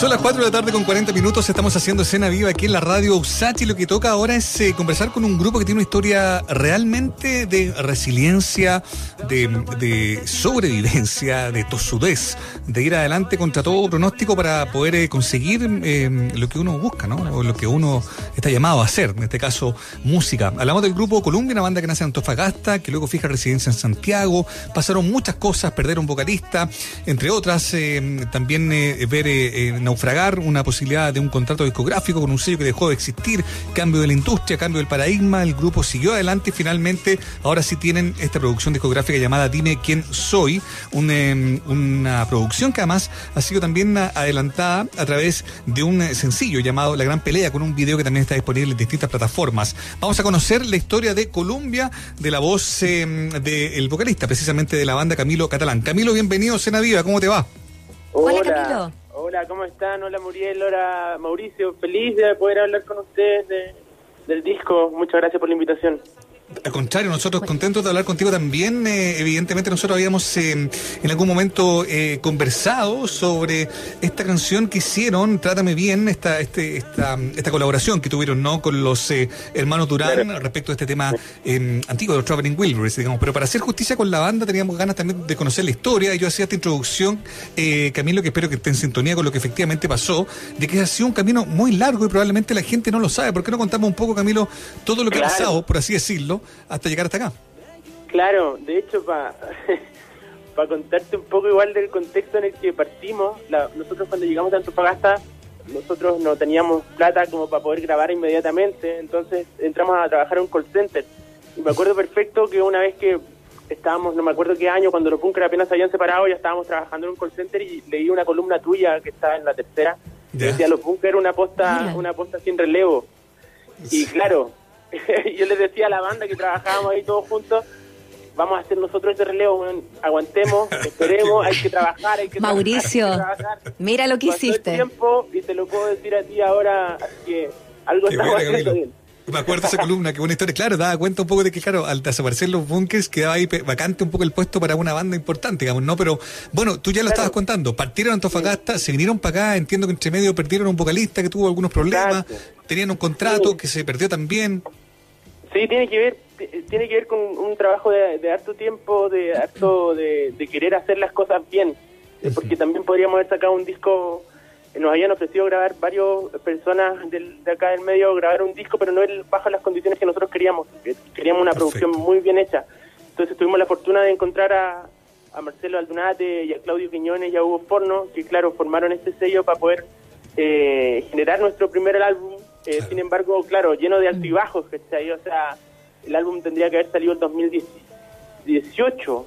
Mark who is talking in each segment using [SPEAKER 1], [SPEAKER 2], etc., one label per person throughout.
[SPEAKER 1] Son las 4 de la tarde con 40 minutos, estamos haciendo escena viva aquí en la radio Usach y lo que toca ahora es eh, conversar con un grupo que tiene una historia realmente de resiliencia, de, sobrevivencia, de tosudez, de ir adelante contra todo pronóstico para poder eh, conseguir eh, lo que uno busca, ¿no? O lo que uno está llamado a hacer, en este caso música. Hablamos del grupo Columbia, una banda que nace en Antofagasta, que luego fija residencia en Santiago, pasaron muchas cosas, perder un vocalista, entre otras, eh, también eh, ver eh, naufragar una posibilidad de un contrato discográfico con un sello que dejó de existir, cambio de la industria, cambio del paradigma, el grupo siguió adelante y finalmente ahora sí tienen esta producción discográfica llamada Dime quién soy, una producción que además ha sido también adelantada a través de un sencillo llamado La Gran Pelea con un video que también está disponible en distintas plataformas. Vamos a conocer la historia de Colombia, de la voz del vocalista, precisamente de la banda Camilo Catalán. Camilo, bienvenido, Cena Viva, ¿cómo te va?
[SPEAKER 2] Hola, Camilo. Hola, ¿cómo están? Hola, Muriel. Hola, Mauricio. Feliz de poder hablar con ustedes del disco. Muchas gracias por la invitación.
[SPEAKER 1] Al contrario, nosotros contentos de hablar contigo también. Eh, evidentemente nosotros habíamos eh, en algún momento eh, conversado sobre esta canción que hicieron, Trátame Bien, esta, este, esta, esta colaboración que tuvieron no con los hermanos Durán respecto a este tema em, antiguo de los Traveling Wilburys, digamos. Pero para hacer justicia con la banda teníamos ganas también de conocer la historia. Y yo hacía esta introducción, Camilo, que espero que esté en sintonía con lo que efectivamente pasó, de que ha sido un camino muy largo y probablemente la gente no lo sabe. ¿Por qué no contamos un poco, Camilo, todo lo que ha pasado, por así decirlo? Hasta llegar hasta acá.
[SPEAKER 2] Claro, de hecho, para para contarte un poco igual del contexto en el que partimos, nosotros cuando llegamos a Antofagasta, nosotros no teníamos plata como para poder grabar inmediatamente, entonces entramos a trabajar en un call center. Y me acuerdo perfecto que una vez que estábamos, no me acuerdo qué año, cuando los bunkers apenas se habían separado, ya estábamos trabajando en un call center y leí una columna tuya que estaba en la tercera, que decía los bunkers una posta, una posta sin relevo. Y claro, yo les decía a la banda que trabajábamos ahí todos juntos, vamos a hacer nosotros este relevo, aguantemos, esperemos, hay que trabajar, hay que
[SPEAKER 3] Mauricio, mira lo que hiciste.
[SPEAKER 2] tiempo y te lo puedo decir a ti ahora, que algo está haciendo bien.
[SPEAKER 1] Me acuerdo de esa columna, qué buena historia. Claro, daba cuenta un poco de que, claro, al desaparecer los bunkers quedaba ahí vacante un poco el puesto para una banda importante, digamos, ¿no? Pero bueno, tú ya lo estabas contando. Partieron a Antofagasta, se vinieron para acá, entiendo que entre medio perdieron un vocalista que tuvo algunos problemas, tenían un contrato que se perdió también.
[SPEAKER 2] Sí, tiene que ver tiene que ver con un trabajo de, harto tiempo, de harto de, querer hacer las cosas bien, eh, porque también podríamos haber sacado un disco, nos habían ofrecido grabar varias personas del, de acá del medio, grabar un disco, pero no bajo las condiciones que nosotros queríamos, queríamos una producción muy bien hecha. Entonces tuvimos la fortuna de encontrar a, a Marcelo Aldunate y a Claudio Quiñones y a Hugo Forno, que claro, formaron este sello para poder eh, generar nuestro primer álbum eh, sin embargo, claro, lleno de altibajos, ¿cachai? O sea, el álbum tendría que haber salido en 2018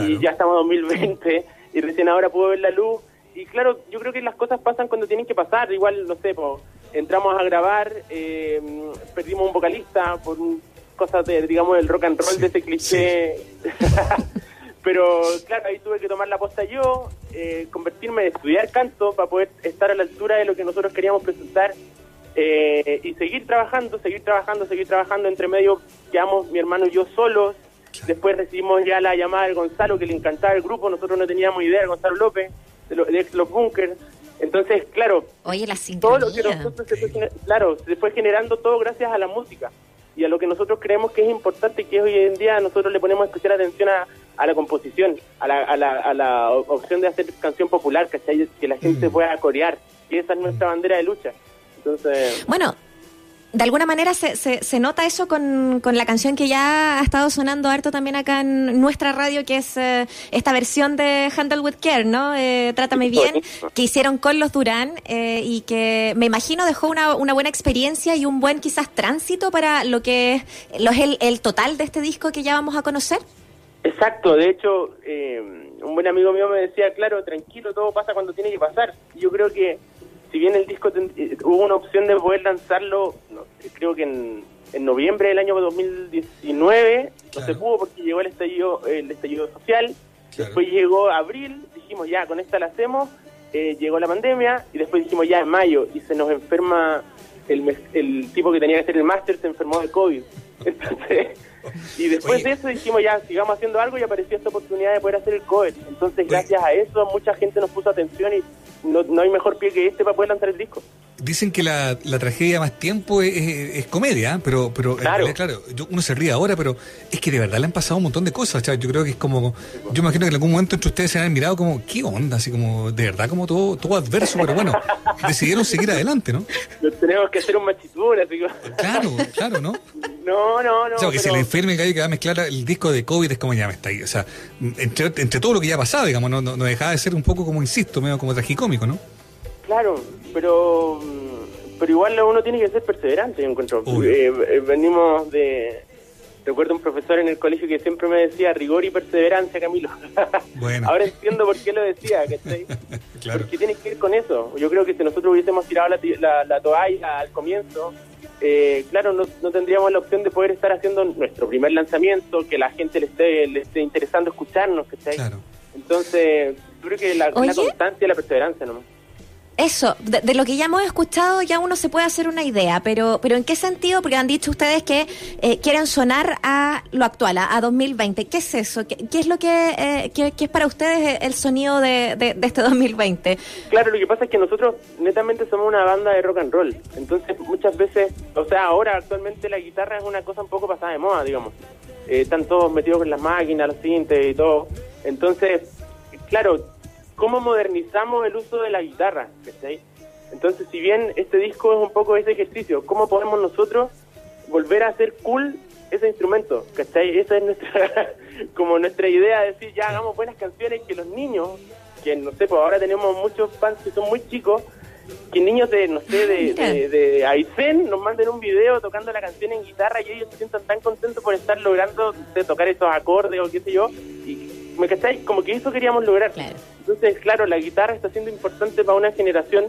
[SPEAKER 2] y ya estamos en 2020 y recién ahora pudo ver la luz. Y claro, yo creo que las cosas pasan cuando tienen que pasar. Igual, no sé, entramos a grabar, eh, perdimos un vocalista por cosas de, digamos, el rock and roll de ese cliché. Pero claro, ahí tuve que tomar la posta yo, eh, convertirme en estudiar canto para poder estar a la altura de lo que nosotros queríamos presentar eh, y seguir trabajando, seguir trabajando, seguir trabajando. Entre medio quedamos mi hermano y yo solos. Después recibimos ya la llamada de Gonzalo, que le encantaba el grupo. Nosotros no teníamos idea de Gonzalo López, de, los, de Los Bunkers. Entonces, claro,
[SPEAKER 3] Oye, la
[SPEAKER 2] todo lo que nosotros se fue, claro, se fue generando todo gracias a la música y a lo que nosotros creemos que es importante, que hoy en día nosotros le ponemos especial atención a, a la composición, a la, a, la, a la opción de hacer canción popular, que la gente mm. pueda corear, y esa es nuestra bandera de lucha.
[SPEAKER 3] Bueno, de alguna manera se, se, nota eso con, con, la canción que ya ha estado sonando harto también acá en nuestra radio, que es eh, esta versión de Handle with Care, ¿no? Eh, Trátame bien, que hicieron con los Durán eh, y que me imagino dejó una, una, buena experiencia y un buen quizás tránsito para lo que es, lo es el, el total de este disco que ya vamos a conocer.
[SPEAKER 2] Exacto, de hecho, un buen amigo mío me decía, claro, tranquilo, todo pasa cuando tiene que pasar. Yo creo que si bien el disco eh, hubo una opción de poder lanzarlo, creo que en, noviembre del año 2019, no se pudo porque llegó el estallido, el estallido social, después llegó abril, dijimos ya, con esta la hacemos, eh, llegó la pandemia y después dijimos ya en mayo y se nos enferma el, el tipo que tenía que hacer el máster, se enfermó de COVID. Entonces, y después
[SPEAKER 1] Oye.
[SPEAKER 2] de eso dijimos ya, sigamos haciendo algo y apareció esta oportunidad de poder hacer el cover. Entonces, gracias a eso, mucha gente nos puso atención y no, no hay mejor pie que este para poder lanzar el disco.
[SPEAKER 1] Dicen que la, la tragedia más tiempo es, es- es comedia, ¿eh? pero, pero en
[SPEAKER 2] Claro.
[SPEAKER 1] realidad, claro, yo- uno se ríe ahora, pero es que de verdad le han pasado un montón de cosas. yo creo que es como, yo imagino que en algún momento entre ustedes se han mirado como, ¿qué onda? Así como, de verdad, como todo, todo adverso, pero bueno, decidieron seguir adelante, ¿no?
[SPEAKER 2] Nos tenemos que hacer un machitún, así.
[SPEAKER 1] Claro, claro, ¿no?
[SPEAKER 2] No, no, no.
[SPEAKER 1] o sea, que se
[SPEAKER 2] pero-
[SPEAKER 1] le enferme que va a mezclar el disco de COVID es como ya me está ahí. O sea, entre, entre todo lo que ya ha pasado, digamos, no, no, no dejaba de ser un poco como, insisto, medio como tragicómico, ¿no?
[SPEAKER 2] Claro, pero pero igual uno tiene que ser perseverante, yo encuentro. Eh, eh, venimos de... Recuerdo un profesor en el colegio que siempre me decía rigor y perseverancia, Camilo.
[SPEAKER 1] Bueno.
[SPEAKER 2] Ahora entiendo por qué lo decía, ¿cachai?
[SPEAKER 1] Claro.
[SPEAKER 2] Porque tiene que ver con eso. Yo creo que si nosotros hubiésemos tirado la, la, la toalla al comienzo, eh, claro, no, no tendríamos la opción de poder estar haciendo nuestro primer lanzamiento, que la gente le esté, le esté interesando escucharnos, ¿cachai?
[SPEAKER 1] Claro.
[SPEAKER 2] Entonces, yo creo que la, la constancia y la perseverancia nomás.
[SPEAKER 3] Eso, de, lo que ya hemos escuchado ya uno se puede hacer una idea, pero pero ¿en qué sentido? Porque han dicho ustedes que eh, quieren sonar a lo actual, a, a 2020. ¿Qué es eso? ¿Qué, qué es lo que, eh, qué- qué es para ustedes el sonido de, de- de este 2020?
[SPEAKER 2] Claro, lo que pasa es que nosotros netamente somos una banda de rock and roll. Entonces, muchas veces, o sea, ahora actualmente la guitarra es una cosa un poco pasada de moda, digamos. Eh, están todos metidos con las máquinas, los sintes y todo. Entonces, claro, ¿cómo modernizamos el uso de la guitarra? ¿cachai? Entonces, si bien este disco es un poco ese ejercicio, ¿cómo podemos nosotros volver a hacer cool ese instrumento? ¿Cachai? Esa es nuestra, como nuestra idea, de decir, ya hagamos buenas canciones que los niños, que no sé, pues ahora tenemos muchos fans que son muy chicos, que niños de, no sé, de, de Aysén nos manden un video tocando la canción en guitarra y ellos se sientan tan contentos por estar logrando de tocar esos acordes o qué sé yo. Y, ¿me cachai? Como que eso queríamos lograr.
[SPEAKER 3] Claro.
[SPEAKER 2] Entonces, claro, la guitarra está siendo importante para una generación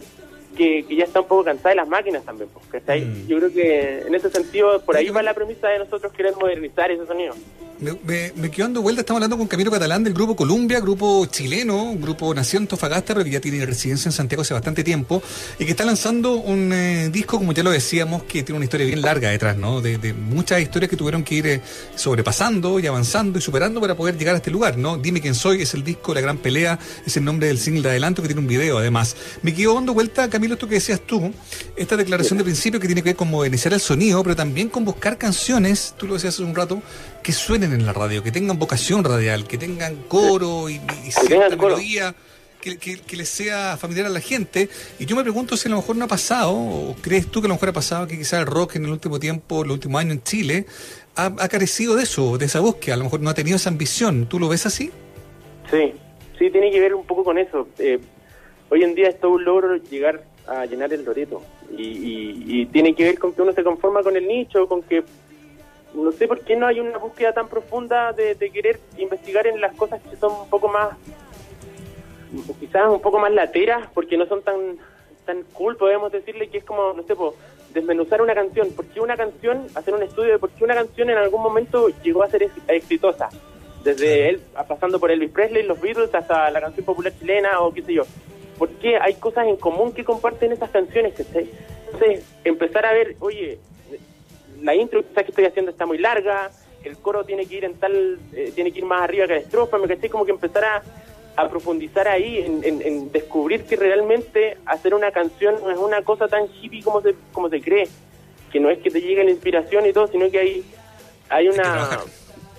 [SPEAKER 2] que, que ya está un poco cansada de las máquinas también, ¿cachai?
[SPEAKER 1] Mm.
[SPEAKER 2] Yo creo que en ese sentido, por ahí va la premisa de nosotros querer modernizar ese sonido.
[SPEAKER 1] Me, me, me quedo dando vuelta, estamos hablando con Camilo Catalán del grupo Columbia, grupo chileno, un grupo nació en Antofagasta, pero que ya tiene residencia en Santiago hace bastante tiempo, y que está lanzando un eh, disco, como ya lo decíamos, que tiene una historia bien larga detrás, ¿no? De, de muchas historias que tuvieron que ir eh, sobrepasando y avanzando y superando para poder llegar a este lugar, ¿no? Dime quién soy, es el disco La Gran Pelea, es el nombre del single de adelanto que tiene un video además. Me quedo dando vuelta, Camilo, esto que decías tú, esta declaración de principio que tiene que ver con modernizar el sonido, pero también con buscar canciones, tú lo decías hace un rato, que suenen en la radio, que tengan vocación radial, que tengan coro y, y cierta
[SPEAKER 2] coro.
[SPEAKER 1] melodía. Que, que, que les sea familiar a la gente. Y yo me pregunto si a lo mejor no ha pasado, o crees tú que a lo mejor ha pasado que quizás el rock en el último tiempo, el último año en Chile, ha, ha carecido de eso, de esa búsqueda. A lo mejor no ha tenido esa ambición. ¿Tú lo ves así?
[SPEAKER 2] Sí, sí, tiene que ver un poco con eso. Eh, hoy en día es todo un logro llegar a llenar el Loreto. Y, y- y tiene que ver con que uno se conforma con el nicho, con que no sé por qué no hay una búsqueda tan profunda de, de querer investigar en las cosas que son un poco más, quizás un poco más lateras, porque no son tan tan cool, podemos decirle que es como, no sé, po, desmenuzar una canción. ¿Por qué una canción, hacer un estudio de por qué una canción en algún momento llegó a ser ex- exitosa? Desde él, pasando por Elvis Presley, los Beatles, hasta la canción popular chilena o qué sé yo. ¿Por qué hay cosas en común que comparten esas canciones? ¿cachai? Entonces, empezar a ver, oye, la intro quizás que estoy haciendo está muy larga, el coro tiene que ir en tal, eh, tiene que ir más arriba que la estrofa, me caché como que empezar a, a profundizar ahí, en, en- en descubrir que realmente hacer una canción no es una cosa tan hippie como se, como se cree, que no es que te llegue la inspiración y todo, sino que hay, hay una
[SPEAKER 1] trabajar.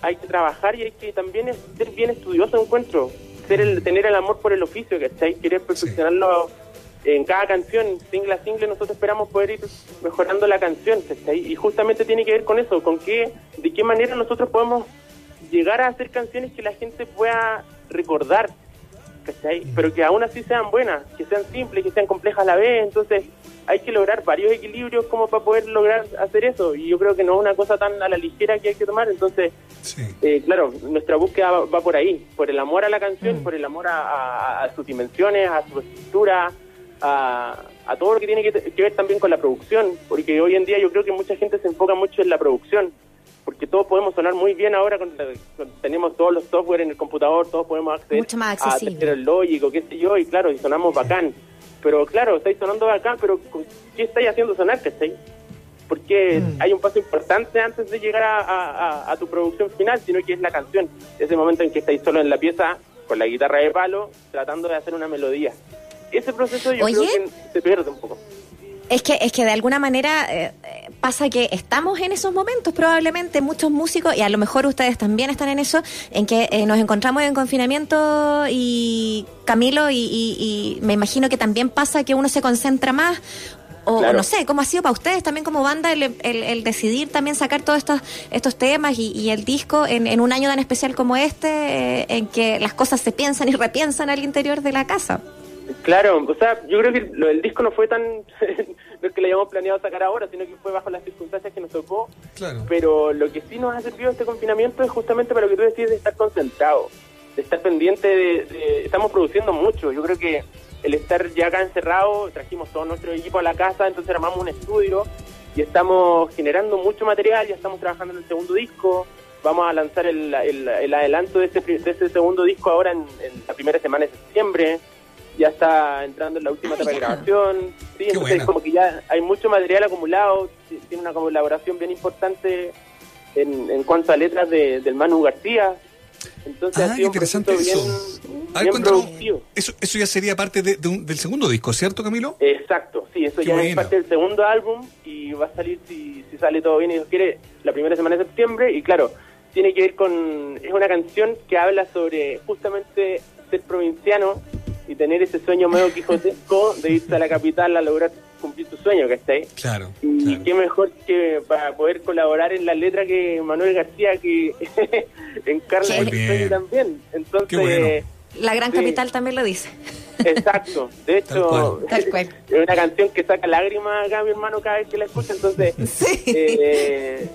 [SPEAKER 2] hay que trabajar y hay que también ser bien estudioso encuentro, ser el, tener el amor por el oficio, ¿cachai? Querer perfeccionarlo en cada canción, single a single, nosotros esperamos poder ir mejorando la canción, ¿cachai? Y justamente tiene que ver con eso, con qué, de qué manera nosotros podemos llegar a hacer canciones que la gente pueda recordar, ¿cachai? Pero que aún así sean buenas, que sean simples, que sean complejas a la vez, entonces hay que lograr varios equilibrios como para poder lograr hacer eso, y yo creo que no es una cosa tan a la ligera que hay que tomar, entonces
[SPEAKER 1] Sí.
[SPEAKER 2] eh, claro, nuestra búsqueda va, va por ahí, por el amor a la canción, por el amor a, a- a sus dimensiones, a su estructura, a, a todo lo que tiene que, que ver también con la producción, porque hoy en día yo creo que mucha gente se enfoca mucho en la producción, porque todos podemos sonar muy bien ahora, con, tenemos todos los software en el computador, todos podemos acceder
[SPEAKER 3] Mucho más
[SPEAKER 2] a
[SPEAKER 3] accesible.
[SPEAKER 2] el lógico, qué sé yo, y claro, y sonamos bacán. Pero claro, estáis sonando bacán, pero ¿con ¿qué estáis haciendo sonar, cachai? porque mm. hay un paso importante antes de llegar a, tu producción final, sino que es la canción, ese momento en que estáis solo en la pieza con la guitarra de palo, tratando de hacer una melodía. Ese proceso yo creo que se pierde un poco.
[SPEAKER 3] Es que, es que de alguna manera eh, pasa que estamos en esos momentos, probablemente muchos músicos, y a lo mejor ustedes también están en eso, en que eh, nos encontramos en confinamiento y Camilo, y, me imagino que también pasa que uno se concentra más. O, no sé, ¿cómo ha sido para ustedes también como banda el, decidir también sacar todos estos, estos temas y, el disco en, un año tan especial como este, eh, en que las cosas se piensan y repiensan al interior de la casa?
[SPEAKER 2] Claro, o sea, yo creo que lo del disco no fue tan, no es que lo hayamos planeado sacar ahora, sino que fue bajo las circunstancias que nos tocó. Claro. Pero lo que sí nos ha servido este confinamiento es justamente para lo que tú decís de estar concentrado, de estar pendiente de, estamos produciendo mucho. Yo creo que el estar ya acá encerrado, trajimos todo nuestro equipo a la casa, entonces armamos un estudio y estamos generando mucho material, ya estamos trabajando en el segundo disco. Vamos a lanzar el, adelanto de ese, de ese segundo disco ahora en la primera semana de septiembre ya está entrando en la última etapa de grabación. Sí, entonces como que ya hay mucho material acumulado, tiene una colaboración bien importante en, en cuanto a letras de, del Manu García. Entonces
[SPEAKER 1] ah, interesante eso. Bien eso. Eso ya sería parte de, del segundo disco, ¿cierto, Camilo?
[SPEAKER 2] Exacto, sí, eso ya es parte del segundo álbum y va a salir, si, si sale todo bien y Dios quiere, la primera semana de septiembre. Y claro, tiene que ver con. Es una canción que habla sobre justamente ser provinciano y tener ese sueño medio quijotesco de irse a la capital a lograr cumplir tu sueño, que ahí.
[SPEAKER 1] Claro.
[SPEAKER 2] Y qué mejor que para poder colaborar en la letra que Manuel García, que encarna ese sueño también. Entonces.
[SPEAKER 3] La gran capital también lo dice.
[SPEAKER 2] Exacto. De hecho, es una canción que saca lágrimas acá mi hermano cada vez que la escucha. Entonces, eh,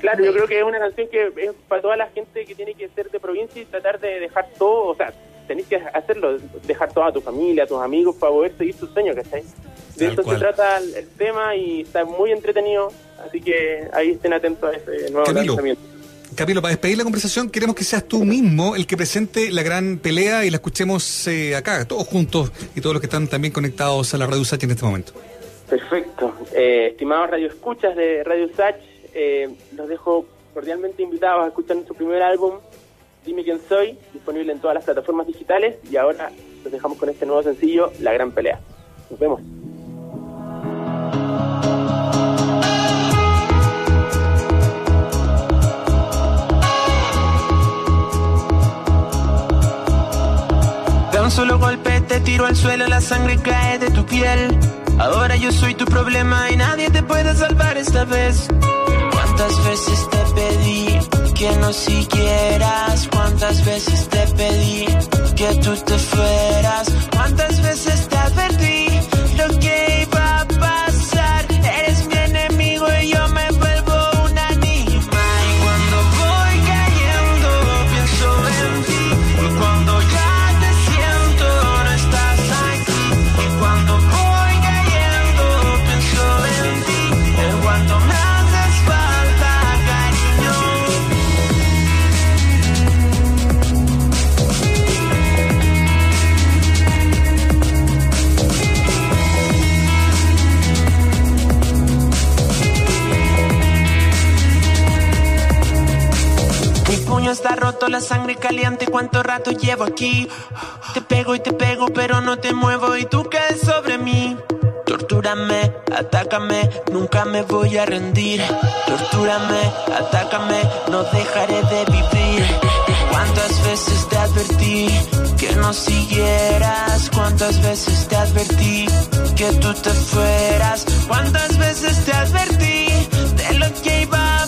[SPEAKER 2] claro, yo creo que es una canción que es para toda la gente que tiene que ser de provincia y tratar de dejar todo, o sea, tenés que hacerlo, dejar toda tu familia, tus amigos para poder seguir tus sueños, ¿cachai? De eso se trata el, tema y está muy entretenido, así que ahí estén atentos a ese nuevo lanzamiento.
[SPEAKER 1] Camilo, para despedir la conversación, queremos que seas tú mismo el que presente la gran pelea y la escuchemos eh, acá, todos juntos y todos los que están también conectados a la Radio Usach en este momento.
[SPEAKER 2] Perfecto. Eh, estimados Radio Escuchas de Radio Usach, eh, los dejo cordialmente invitados a escuchar nuestro primer álbum, Dime quién soy, disponible en todas las plataformas digitales y ahora los dejamos con este nuevo sencillo, La Gran Pelea. Nos vemos.
[SPEAKER 4] De un solo golpe te tiro al suelo, la sangre cae de tu piel. Ahora yo soy tu problema y nadie te puede salvar esta vez. ¿Cuántas veces te? Que no siguieras. Cuántas veces te pedí que tú te fueras. Cuántas veces te advertí lo que caliente. ¿Cuánto rato llevo aquí? Te pego y te pego, pero no te muevo y tú caes sobre mí. Tortúrame, atácame, nunca me voy a rendir. Tortúrame, atácame, no dejaré de vivir. ¿Cuántas veces te advertí que no siguieras? ¿Cuántas veces te advertí que tú te fueras? ¿Cuántas veces te advertí de lo que iba